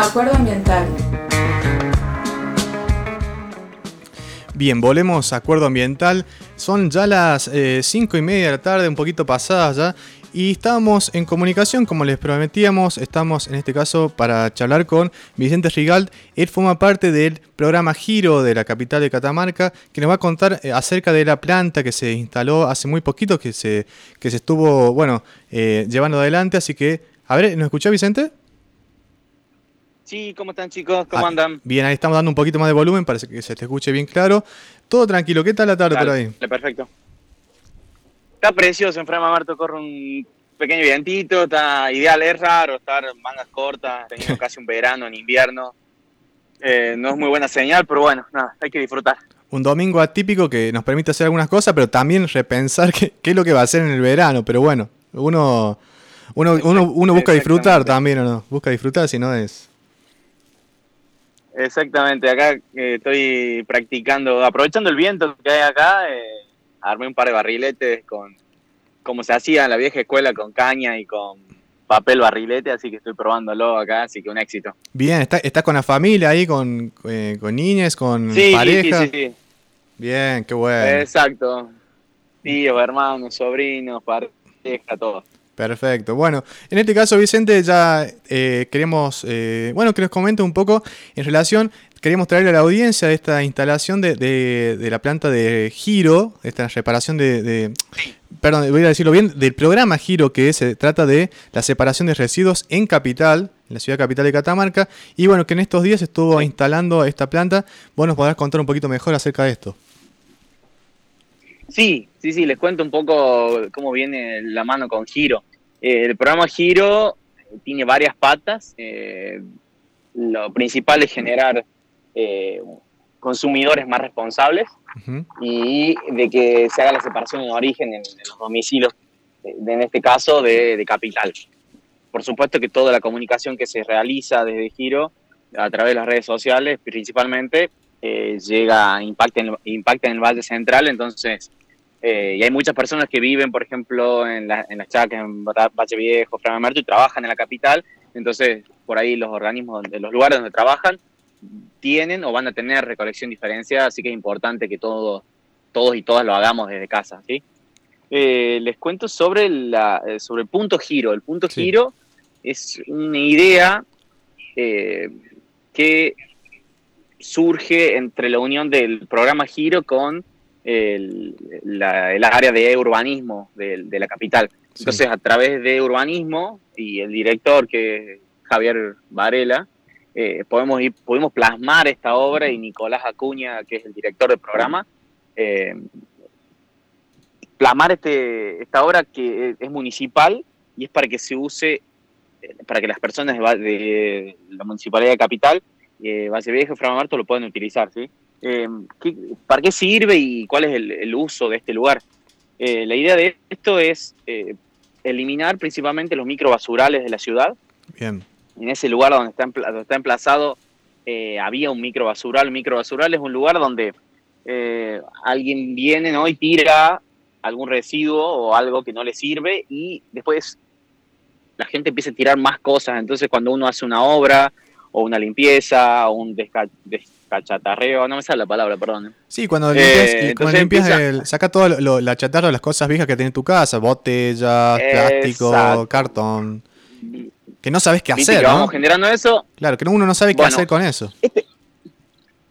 Acuerdo ambiental. Bien, volvemos a acuerdo ambiental. Son ya las 5 y media de la tarde, un poquito pasadas ya. Y estamos en comunicación, como les prometíamos, estamos en este caso para charlar con Vicente Rigalt. Él forma parte del programa Giro de la capital de Catamarca, que nos va a contar eh, acerca de la planta que se instaló hace muy poquito, que se, que se estuvo, bueno, eh, llevando adelante. Así que, a ver, ¿nos escuchó Vicente? Sí, ¿cómo están chicos? ¿Cómo ah, andan? Bien, ahí estamos dando un poquito más de volumen, parece que se te escuche bien claro. Todo tranquilo, ¿qué tal la tarde por ahí? Perfecto. Está precioso, en Frama Marto corre un pequeño vientito, está ideal, es raro estar mangas cortas, teniendo casi un verano en invierno. Eh, no es muy buena señal, pero bueno, nada, hay que disfrutar. Un domingo atípico que nos permite hacer algunas cosas, pero también repensar qué, es lo que va a hacer en el verano. Pero bueno, uno, uno, uno, busca disfrutar también, ¿o no? Busca disfrutar, si no es... Exactamente, acá eh, estoy practicando, aprovechando el viento que hay acá, eh, armé un par de barriletes con como se hacía en la vieja escuela con caña y con papel barrilete, así que estoy probándolo acá, así que un éxito. Bien, ¿estás con la familia ahí, con, eh, con niñas, con pareja? Sí, sí, Bien, qué bueno. Exacto. Tíos, hermanos, sobrinos, pareja, todo. Perfecto. Bueno, en este caso, Vicente, ya eh, queremos, eh, bueno, que nos comente un poco en relación, queríamos traerle a la audiencia de esta instalación de, de, la planta de giro, esta reparación de, perdón, voy a decirlo bien, del programa Giro, que se trata de la separación de residuos en capital, en la ciudad capital de Catamarca, y bueno, que en estos días estuvo instalando esta planta. Vos nos podrás contar un poquito mejor acerca de esto. Sí, sí, sí, les cuento un poco cómo viene la mano con Giro. Eh, el programa Giro tiene varias patas. Eh, lo principal es generar eh, consumidores más responsables y de que se haga la separación en origen en, los domicilios, en este caso de, capital. Por supuesto que toda la comunicación que se realiza desde Giro a través de las redes sociales principalmente llega, impacta en, impacta en el Valle Central, entonces eh, y hay muchas personas que viven, por ejemplo, en, la, en las Chacas, en Bache Viejo, Framamerto, y trabajan en la capital. Entonces, por ahí los organismos, de los lugares donde trabajan, tienen o van a tener recolección diferenciada, así que es importante que todos, todos y todas lo hagamos desde casa. ¿sí? Eh, les cuento sobre, la, eh, sobre el punto giro. El punto giro es una idea que surge entre la unión del programa Giro con el, área de urbanismo de, la capital. Entonces, a través de urbanismo y el director, que es Javier Varela, eh, podemos ir, pudimos plasmar esta obra y Nicolás Acuña, que es el director del programa, eh, plasmar este, esta obra que es municipal y es para que se use, eh, para que las personas de, la municipalidad de Capital, eh, Valle Viejo y Framamarto lo puedan utilizar, ¿sí? Eh, ¿para qué sirve y cuál es el, uso de este lugar? Eh, la idea de esto es eh, eliminar principalmente los microbasurales de la ciudad. Bien. En ese lugar donde está, está emplazado eh, había un microbasural. Un microbasural es un lugar donde alguien viene ¿no? y tira algún residuo o algo que no le sirve y después la gente empieza a tirar más cosas. Entonces cuando uno hace una obra o una limpieza o un cachatarreo, no me sale la palabra, perdón. Sí, cuando limpias, eh, saca toda la chatarra, las cosas viejas que tiene en tu casa, botellas, plástico, cartón. Que no sabes qué hacer, ¿no? Vamos generando eso. Claro, que uno no sabe qué hacer con eso. Este,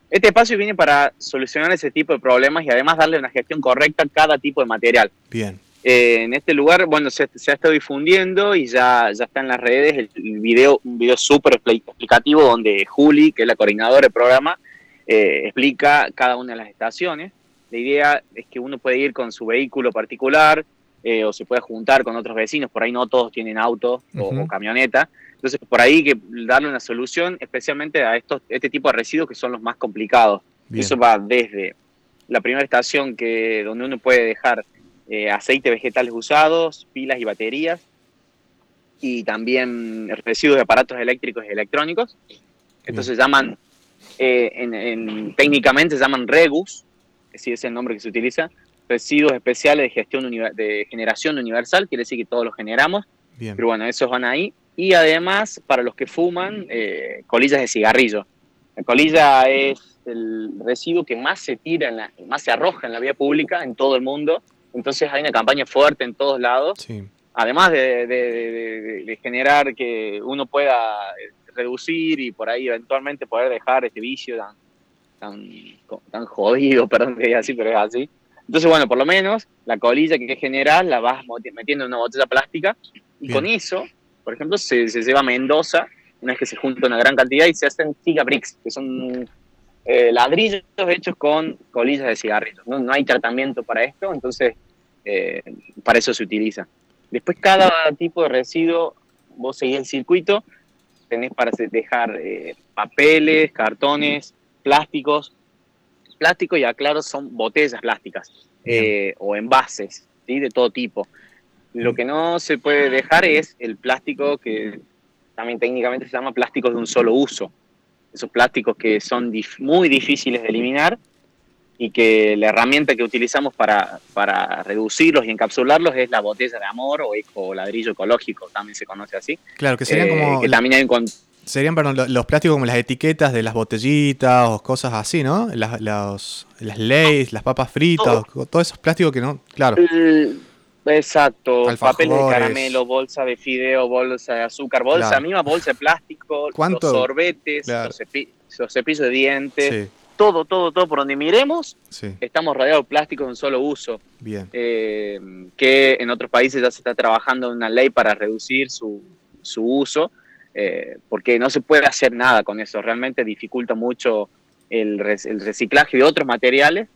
este, espacio viene para solucionar ese tipo de problemas y además darle una gestión correcta a cada tipo de material. Bien. Eh, en este lugar, bueno, se, ha estado difundiendo y ya, ya está en las redes el, video, un video súper explicativo donde Juli, que es la coordinadora del programa, eh, explica cada una de las estaciones. La idea es que uno puede ir con su vehículo particular eh, o se puede juntar con otros vecinos, por ahí no todos tienen auto o, camioneta. Entonces, por ahí hay que darle una solución especialmente a estos, este tipo de residuos que son los más complicados. Eso va desde la primera estación que donde uno puede dejar eh, aceite vegetales usados, pilas y baterías, y también residuos de aparatos eléctricos y electrónicos. Entonces llaman eh, en, técnicamente se llaman REGUS, que es el nombre que se utiliza, residuos especiales de gestión de generación universal, quiere decir que todos los generamos, pero bueno, esos van ahí. y además para los que fuman eh, colillas de cigarrillo. La colilla es el residuo que más se tira, en la, más se arroja en la vía pública en todo el mundo. Entonces hay una campaña fuerte en todos lados. Además de, generar que uno pueda reducir y por ahí eventualmente poder dejar este vicio tan, tan, tan jodido, perdón que diga así, pero es así. Entonces, bueno, por lo menos la colilla que es general la vas metiendo en una botella plástica y con eso, por ejemplo, se, se lleva a Mendoza, una vez que se junta una gran cantidad y se hacen gigabricks, que son eh, ladrillos hechos con colillas de cigarrillos. ¿no? hay tratamiento para esto, entonces eh, para eso se utiliza. Después cada tipo de residuo, vos seguís el circuito, tenés para dejar eh, papeles, cartones, plásticos. Plástico, y aclaro, son botellas plásticas o envases de todo tipo. Lo que no se puede dejar es el plástico que también técnicamente se llama plástico de un solo uso esos plásticos que son muy difíciles de eliminar y que la herramienta que utilizamos para, para reducirlos y encapsularlos es la botella de amor o, eco, ladrillo ecológico, también se conoce así. Claro, que serían eh, como... Que también hay un, Serían, perdón, los plásticos como las etiquetas de las botellitas o cosas así, ¿no? Las, las, las leyes, las papas fritas, todos esos plásticos que no, claro. Exacto, papel de caramelo, bolsa de fideo, bolsa de azúcar, bolsa misma, bolsa de plástico, los sorbetes, los, cepillos de dientes, todo, todo, todo por donde miremos, estamos rodeados de plástico de un solo uso. Bien. Eh, que en otros países ya se está trabajando en una ley para reducir su, su uso, eh, porque no se puede hacer nada con eso, realmente dificulta mucho el, el reciclaje de otros materiales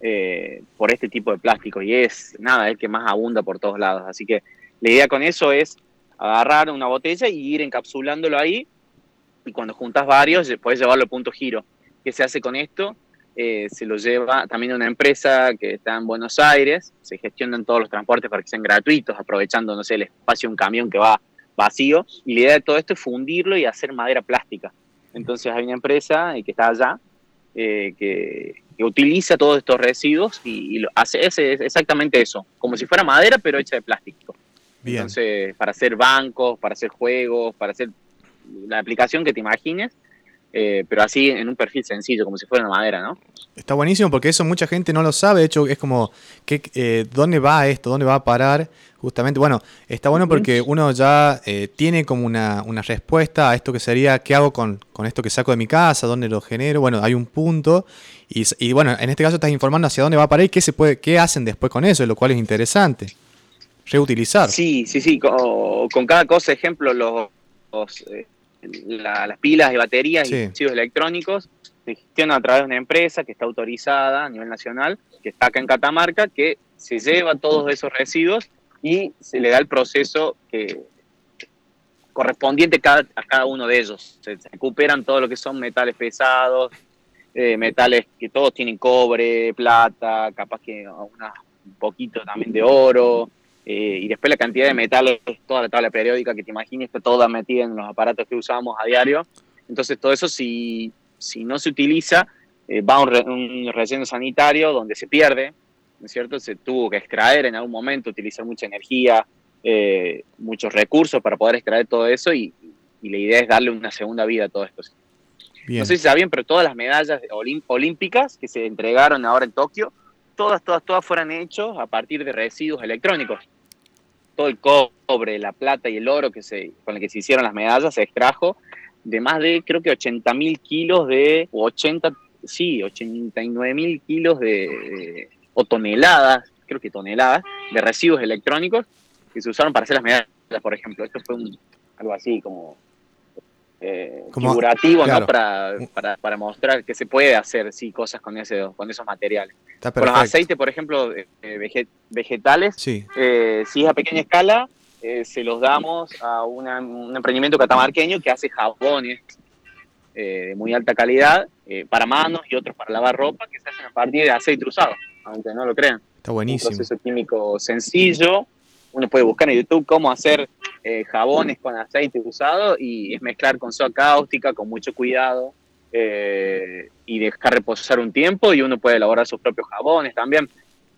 eh, por este tipo de plástico y es nada, el que más abunda por todos lados. Así que la idea con eso es agarrar una botella y ir encapsulándolo ahí y cuando juntas varios puedes llevarlo al punto giro. ¿Qué se hace con esto? Eh, se lo lleva también una empresa que está en Buenos Aires, se gestionan todos los transportes para que sean gratuitos, aprovechando, no sé, el espacio de un camión que va vacío, y la idea de todo esto es fundirlo y hacer madera plástica. Entonces hay una empresa que está allá, eh, que, que utiliza todos estos residuos y, hace exactamente eso, como si fuera madera pero hecha de plástico. Entonces, para hacer bancos, para hacer juegos, para hacer la aplicación que te imagines, eh, pero así en un perfil sencillo, como si fuera una madera, ¿no? Está buenísimo porque eso mucha gente no lo sabe, de hecho es como, ¿qué, eh, ¿dónde va esto? ¿Dónde va a parar? Justamente, bueno, está bueno porque uno ya eh, tiene como una, una, respuesta a esto que sería, ¿qué hago con, con, esto que saco de mi casa? ¿Dónde lo genero? Bueno, hay un punto y, bueno, en este caso estás informando hacia dónde va a parar y qué, se puede, qué hacen después con eso, lo cual es interesante. Reutilizar. Sí, sí, sí, con, cada cosa, ejemplo, los, eh, las pilas y baterías y residuos electrónicos se gestionan a través de una empresa que está autorizada a nivel nacional, que está acá en Catamarca, que se lleva todos esos residuos y se le da el proceso que correspondiente a cada uno de ellos. Se, recuperan todo lo que son metales pesados, eh, metales que todos tienen cobre, plata, capaz que un poquito también de oro, eh, y después la cantidad de metales, toda la tabla periódica que te imagines, está toda metida en los aparatos que usamos a diario. Entonces todo eso si, si no se utiliza, eh, va a un, relleno sanitario donde se pierde, ¿no es cierto? Se tuvo que extraer en algún momento, utilizar mucha energía, muchos recursos para poder extraer todo eso y, y, la idea es darle una segunda vida a todo esto. No sé si sabían, pero todas las medallas olímpicas que se entregaron ahora en Tokio, todas, todas, todas fueron hechas a partir de residuos electrónicos. Todo el cobre, la plata y el oro que se, con el que se hicieron las medallas se extrajo de más de, creo que 80 mil kilos de, o 80, sí, 89 mil kilos de, o toneladas, creo que toneladas, de residuos electrónicos que se usaron para hacer las medallas, por ejemplo. Esto fue algo así como eh, figurativo, ¿no? Para, para, para, mostrar que se puede hacer sí, cosas con, ese, con esos materiales. Con los aceites, por ejemplo, vegetales, sí. Eh, si es a pequeña escala, eh, se los damos a un emprendimiento catamarqueño que hace jabones de muy alta calidad para manos y otros para lavar ropa que se hacen a partir de aceite usado, aunque no lo crean. Está buenísimo. Un proceso químico sencillo. Uno puede buscar en YouTube cómo hacer eh, jabones con aceite usado y es mezclar con soda cáustica con mucho cuidado eh, y dejar reposar un tiempo y uno puede elaborar sus propios jabones también.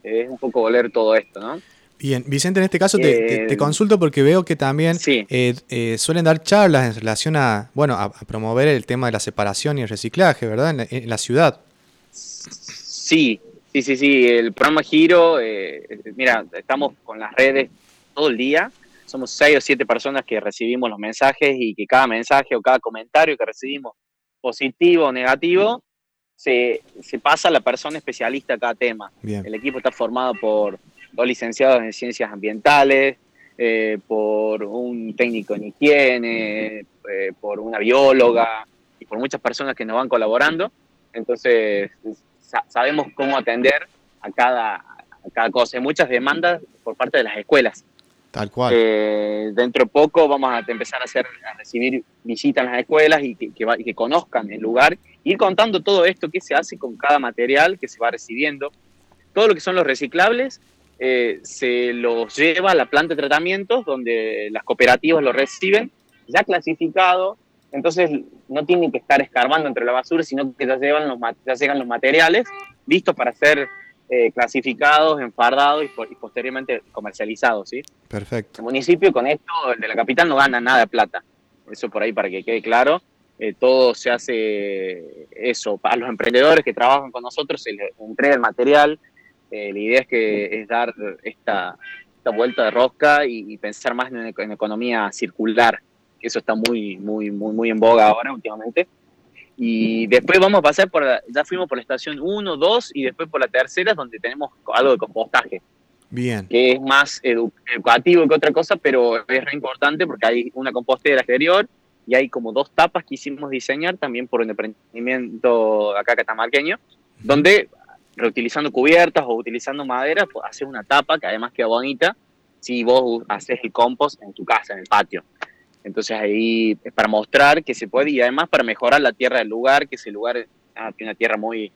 es un poco oler todo esto, ¿no? Bien, Vicente, en este caso te, consulto porque veo que también suelen dar charlas en relación a, bueno, a, promover el tema de la separación y el reciclaje, ¿verdad? En la, ciudad. Sí, sí, sí, sí. El programa Giro, mira, estamos con las redes todo el día somos seis o siete personas que recibimos los mensajes y que cada mensaje o cada comentario que recibimos, positivo o negativo, se, se pasa a la persona especialista a cada tema. El equipo está formado por dos licenciados en ciencias ambientales, eh, por un técnico en higiene, eh, por una bióloga y por muchas personas que nos van colaborando. Entonces, sabemos cómo atender a cada, a cada cosa. Hay muchas demandas por parte de las escuelas. Tal cual. Eh, dentro de poco vamos a empezar a, recibir visitas en las escuelas y que, que, conozcan el lugar, ir contando todo esto, qué se hace con cada material que se va recibiendo. Todo lo que son los reciclables eh, se los lleva a la planta de tratamientos donde las cooperativas lo reciben, ya clasificado, entonces no tienen que estar escarbando entre la basura, sino que ya, llevan los, ya llegan los materiales listos para ser eh, clasificados, enfardados y, posteriormente comercializados, ¿sí? Perfecto. El municipio con esto, el de la capital, no gana nada de plata. Eso por ahí para que quede claro. Eh, todo se hace eso. A los emprendedores que trabajan con nosotros se les entrega el material. Eh, la idea es que es dar esta, esta vuelta de rosca y, pensar más en, en, economía circular, que eso está muy, muy, muy, muy en boga ahora últimamente. Y después vamos a pasar por, ya fuimos por la estación 1, 2 y después por la tercera, donde tenemos algo de compostaje. Bien. Que es más educativo que otra cosa, pero es re importante porque hay una compostera exterior y hay como dos tapas que hicimos diseñar también por un emprendimiento acá catamarqueño, donde reutilizando cubiertas o utilizando madera, pues haces una tapa que además queda bonita si vos haces el compost en tu casa, en el patio. Entonces ahí es para mostrar que se puede y además para mejorar la tierra del lugar, que ese lugar ah, tiene una tierra muy,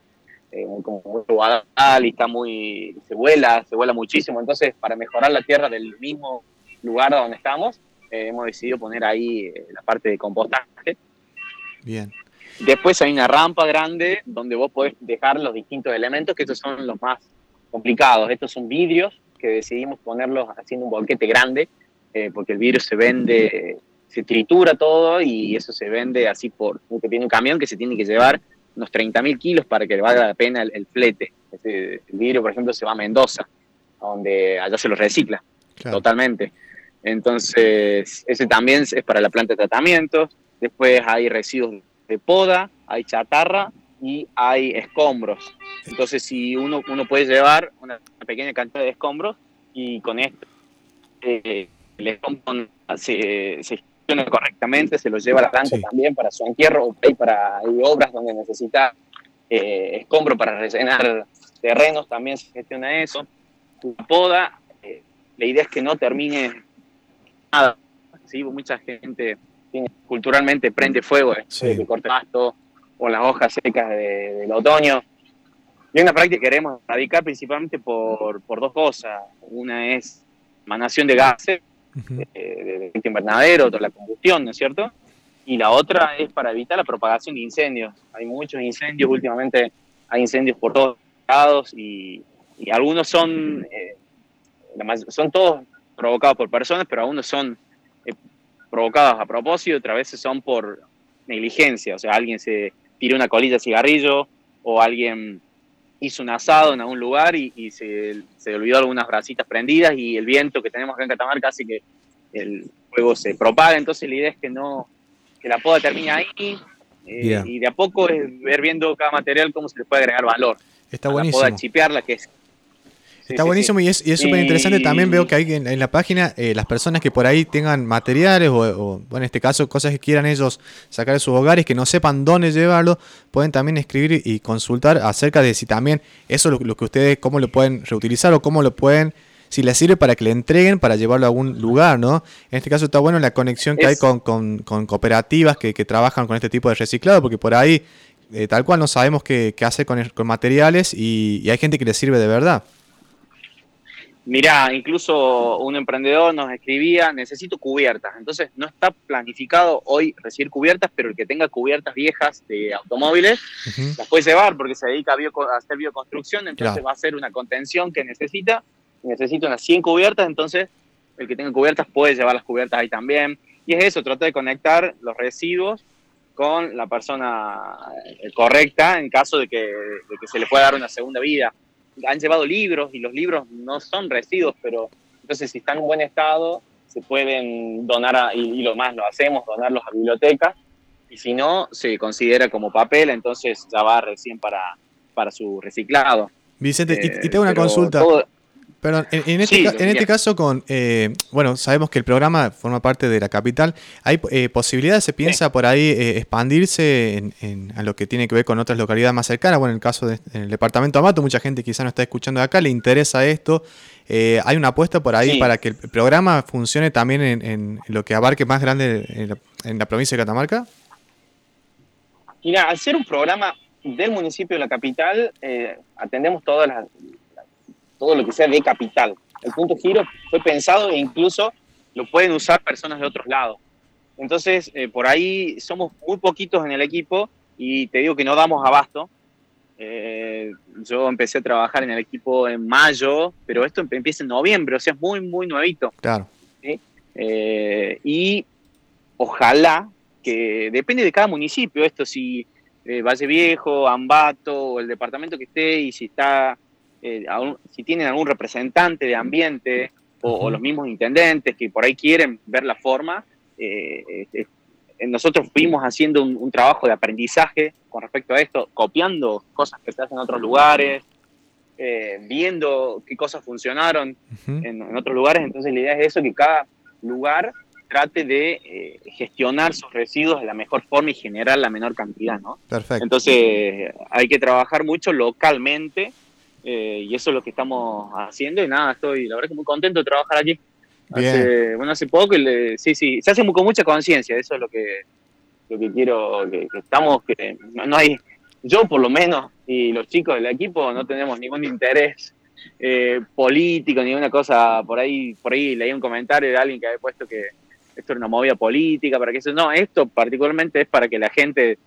eh, como muy y está muy, se vuela, se vuela muchísimo. Entonces para mejorar la tierra del mismo lugar donde estamos, eh, hemos decidido poner ahí eh, la parte de compostaje. Bien. Después hay una rampa grande donde vos podés dejar los distintos elementos, que estos son los más complicados. Estos son vidrios que decidimos ponerlos haciendo un bolquete grande, porque el vidrio se vende se tritura todo y eso se vende así por un tiene un camión que se tiene que llevar unos 30.000 kilos para que le valga la pena el, flete. el vidrio, por ejemplo, se va a Mendoza, donde allá se lo recicla totalmente. Entonces, ese también es para la planta de tratamiento. Después hay residuos de poda, hay chatarra y hay escombros. Entonces, si uno, uno puede llevar una pequeña cantidad de escombros y con esto eh, el escombro se, se correctamente, se lo lleva a la planta también para su entierro, hay para hay obras donde necesita eh, escombro para rellenar terrenos, también se gestiona eso. La poda, eh, la idea es que no termine nada. ¿sí? Mucha gente culturalmente prende fuego, eh, de corte pasto o las hojas secas del otoño. Y una práctica que queremos radicar principalmente por, por dos cosas. Una es emanación de gases de, de, invernadero, toda la combustión, ¿no es cierto? Y la otra es para evitar la propagación de incendios. Hay muchos incendios, últimamente hay incendios por todos lados y, algunos son, eh, son todos provocados por personas, pero algunos son eh, provocados a propósito, otras veces son por negligencia, o sea, alguien se tiró una colilla de cigarrillo o alguien hizo un asado en algún lugar y, se, se, olvidó algunas brasitas prendidas y el viento que tenemos acá en Catamarca hace que el fuego se propaga. Entonces la idea es que no que la poda termine ahí eh, y de a poco es ver viendo cada material cómo se le puede agregar valor. Está buenísimo. La poda chipearla, que es Está buenísimo y es súper interesante. También veo que hay en, la página eh, las personas que por ahí tengan materiales o, en este caso, cosas que quieran ellos sacar de sus hogares, que no sepan dónde llevarlo, pueden también escribir y consultar acerca de si también eso lo, lo que ustedes, cómo lo pueden reutilizar o cómo lo pueden, si les sirve para que le entreguen, para llevarlo a algún lugar, ¿no? En este caso está bueno la conexión que hay con, cooperativas que, trabajan con este tipo de reciclado, porque por ahí eh, tal cual no sabemos qué, qué hacer con, con materiales y, y hay gente que les sirve de verdad. Mirá, incluso un emprendedor nos escribía, necesito cubiertas. Entonces, no está planificado hoy recibir cubiertas, pero el que tenga cubiertas viejas de automóviles, las puede llevar porque se dedica a, hacer bioconstrucción, entonces va a ser una contención que necesita necesito unas 100 cubiertas, entonces el que tenga cubiertas puede llevar las cubiertas ahí también. Y es eso, tratar de conectar los residuos con la persona eh, correcta en caso de que, de que se le pueda dar una segunda vida. Han llevado libros y los libros no son residuos, pero entonces si están en buen estado se pueden donar, a, y, lo más lo hacemos, donarlos a bibliotecas, y si no, se considera como papel, entonces ya va recién para, para su reciclado. Vicente, y, tengo una consulta. Perdón, en, este, en este caso con, eh, bueno, sabemos que el programa forma parte de la capital. ¿Hay eh, posibilidades, se piensa por ahí, eh, expandirse en, a lo que tiene que ver con otras localidades más cercanas? Bueno, en el caso del departamento Amato, mucha gente quizá no está escuchando de acá, le interesa esto. ¿Hay una apuesta por ahí para que el programa funcione también en, lo que abarque más grande en la, provincia de Catamarca? Mira, al ser un programa del municipio de la capital, atendemos todas las todo lo que sea de capital. El punto giro fue pensado e incluso lo pueden usar personas de otros lados. Entonces, eh, por ahí somos muy poquitos en el equipo y te digo que no damos abasto. Eh, yo empecé a trabajar en el equipo en mayo, pero esto empieza en noviembre, o sea, es muy, muy nuevito. Claro. Eh, y ojalá que depende de cada municipio, esto si Valle Viejo, Ambato, o el departamento que esté, y si está eh, si tienen algún representante de ambiente o, los mismos intendentes que por ahí quieren ver la forma, eh, eh, nosotros fuimos haciendo un, trabajo de aprendizaje con respecto a esto, copiando cosas que se hacen en otros lugares, viendo qué cosas funcionaron en, otros lugares. Entonces la idea es eso, que cada lugar trate de gestionar sus residuos de la mejor forma y generar la menor cantidad, ¿no? Perfecto. Entonces hay que trabajar mucho localmente eh, y eso es lo que estamos haciendo y nada, estoy la verdad que muy contento de trabajar aquí. Hace, bueno, hace poco, sí, sí, se hace con mucha conciencia, eso es lo que, lo que quiero, que, estamos, que no, hay, yo por lo menos y los chicos del equipo no tenemos ningún interés eh, político, ni una cosa, por ahí, por ahí leí un comentario de alguien que había puesto que esto era una movida política, para que eso, no, esto particularmente es para que la gente,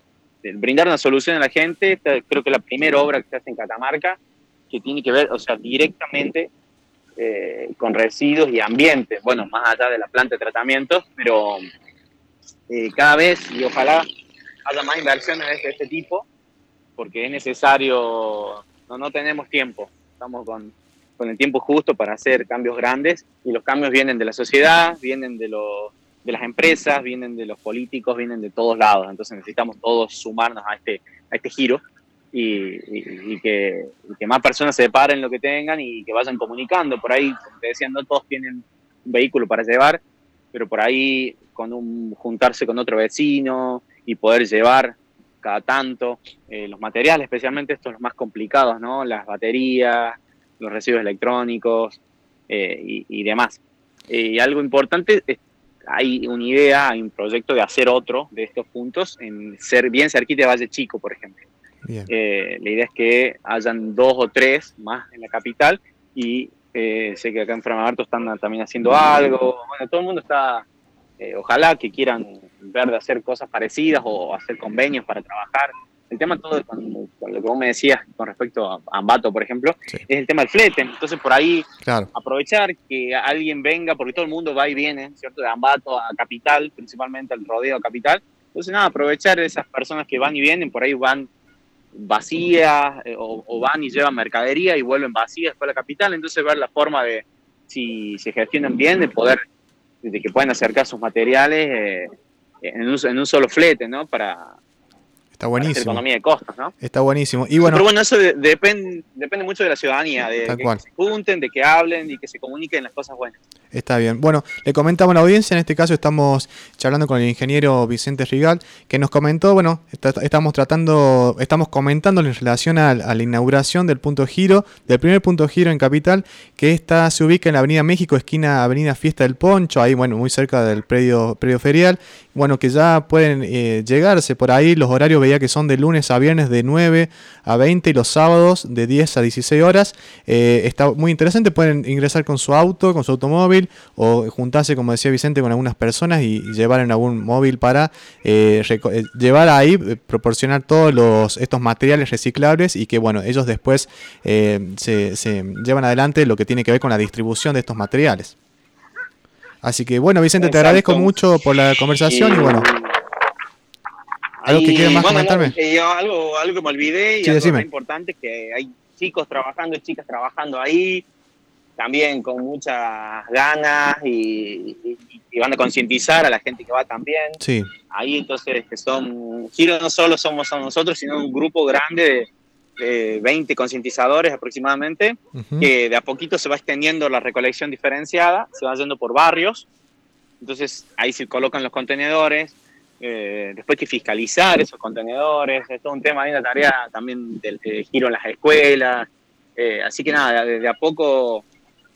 brindar una solución a la gente, creo que la primera obra que se hace en Catamarca, que tiene que ver, o sea, directamente eh, con residuos y ambiente, bueno, más allá de la planta de tratamiento, pero eh, cada vez y ojalá haya más inversiones de este, tipo, porque es necesario, no, no tenemos tiempo, estamos con, con el tiempo justo para hacer cambios grandes y los cambios vienen de la sociedad, vienen de, los, de las empresas, vienen de los políticos, vienen de todos lados, entonces necesitamos todos sumarnos a este, a este giro y, que, más personas se separen lo que tengan y que vayan comunicando. Por ahí, como te decía, no todos tienen un vehículo para llevar, pero por ahí con un, juntarse con otro vecino y poder llevar cada tanto eh, los materiales, especialmente estos los más complicados, ¿no? Las baterías, los residuos electrónicos eh, y, demás. Eh, y algo importante, hay una idea, hay un proyecto de hacer otro de estos puntos en ser bien cerquita de Valle Chico, por ejemplo. Eh, la idea es que hayan dos o tres más en la capital y eh, sé que acá en Framagarto están también haciendo algo. Bueno, todo el mundo está, eh, ojalá que quieran ver de hacer cosas parecidas o hacer convenios para trabajar. El tema todo, con, lo que vos me decías con respecto a Ambato, por ejemplo, es el tema del flete. Entonces, por ahí, aprovechar que alguien venga, porque todo el mundo va y viene, ¿cierto? De Ambato a Capital, principalmente al rodeo a Capital. Entonces, nada, aprovechar esas personas que van y vienen, por ahí van vacías eh, o, van y llevan mercadería y vuelven vacías para la capital, entonces ver la forma de, si se gestionan bien, de poder, de que puedan acercar sus materiales eh, en, un, en, un, solo flete, ¿no? Para, Está buenísimo. economía de costos, ¿no? Está buenísimo. Y bueno, Pero bueno, eso depende, depende mucho de la ciudadanía, de que se junten, de que hablen y que se comuniquen las cosas buenas. Está bien. Bueno, le comentamos a la audiencia, en este caso estamos charlando con el ingeniero Vicente Rigal, que nos comentó, bueno, estamos tratando, estamos comentando en relación a, la inauguración del punto giro, del primer punto giro en Capital, que está, se ubica en la Avenida México, esquina Avenida Fiesta del Poncho, ahí, bueno, muy cerca del predio, predio ferial. Bueno, que ya pueden eh, llegarse por ahí, los horarios veía que son de lunes a viernes de 9 a 20 y los sábados de 10 a 16 horas. Eh, está muy interesante, pueden ingresar con su auto, con su automóvil o juntarse, como decía Vicente, con algunas personas y, llevar en algún móvil para eh, eh, llevar ahí, proporcionar todos los, estos materiales reciclables y que bueno, ellos después se, se llevan adelante lo que tiene que ver con la distribución de estos materiales. Así que bueno, Vicente, te agradezco mucho por la conversación y, bueno. ¿Algo que quieras más comentarme? Eh, algo, algo que me olvidé y algo importante es que hay chicos trabajando y chicas trabajando ahí, también con muchas ganas y, van a concientizar a la gente que va también. Sí. Ahí entonces que son, Giro no solo somos nosotros, sino un grupo grande de, 20 concientizadores aproximadamente, que de a poquito se va extendiendo la recolección diferenciada, se va yendo por barrios, entonces ahí se colocan los contenedores, eh, después que fiscalizar esos contenedores, es todo un tema, hay una tarea también del, giro en las escuelas, eh, así que nada, desde a poco,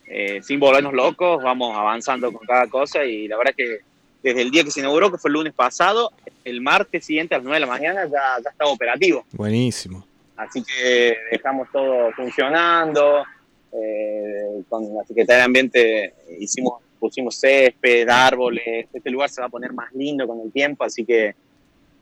eh, sin volvernos locos, vamos avanzando con cada cosa y la verdad que desde el día que se inauguró, que fue el lunes pasado, el martes siguiente a las 9 de la mañana ya, ya estaba operativo. Buenísimo. Así que dejamos todo funcionando. Eh, con la Secretaría de Ambiente hicimos, pusimos césped, árboles. Este lugar se va a poner más lindo con el tiempo, así que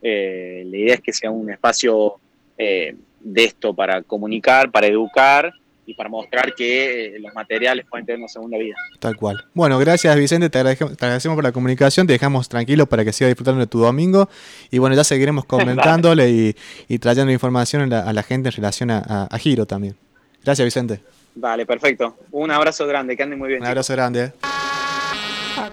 eh, la idea es que sea un espacio eh, de esto para comunicar, para educar y para mostrar que eh, los materiales pueden tener una segunda vida. Tal cual. Bueno, gracias Vicente, te agradecemos, por la comunicación, te dejamos tranquilo para que sigas disfrutando de tu domingo y bueno, ya seguiremos comentándole y, trayendo información a la, gente en relación a, Giro también. Gracias Vicente. Vale, perfecto. Un abrazo grande, que anden muy bien. Un abrazo grande.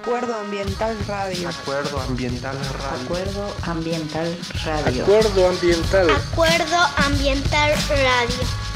Acuerdo Ambiental Radio. Acuerdo Ambiental Radio. Acuerdo Ambiental Radio. Acuerdo Ambiental. Acuerdo Ambiental Radio.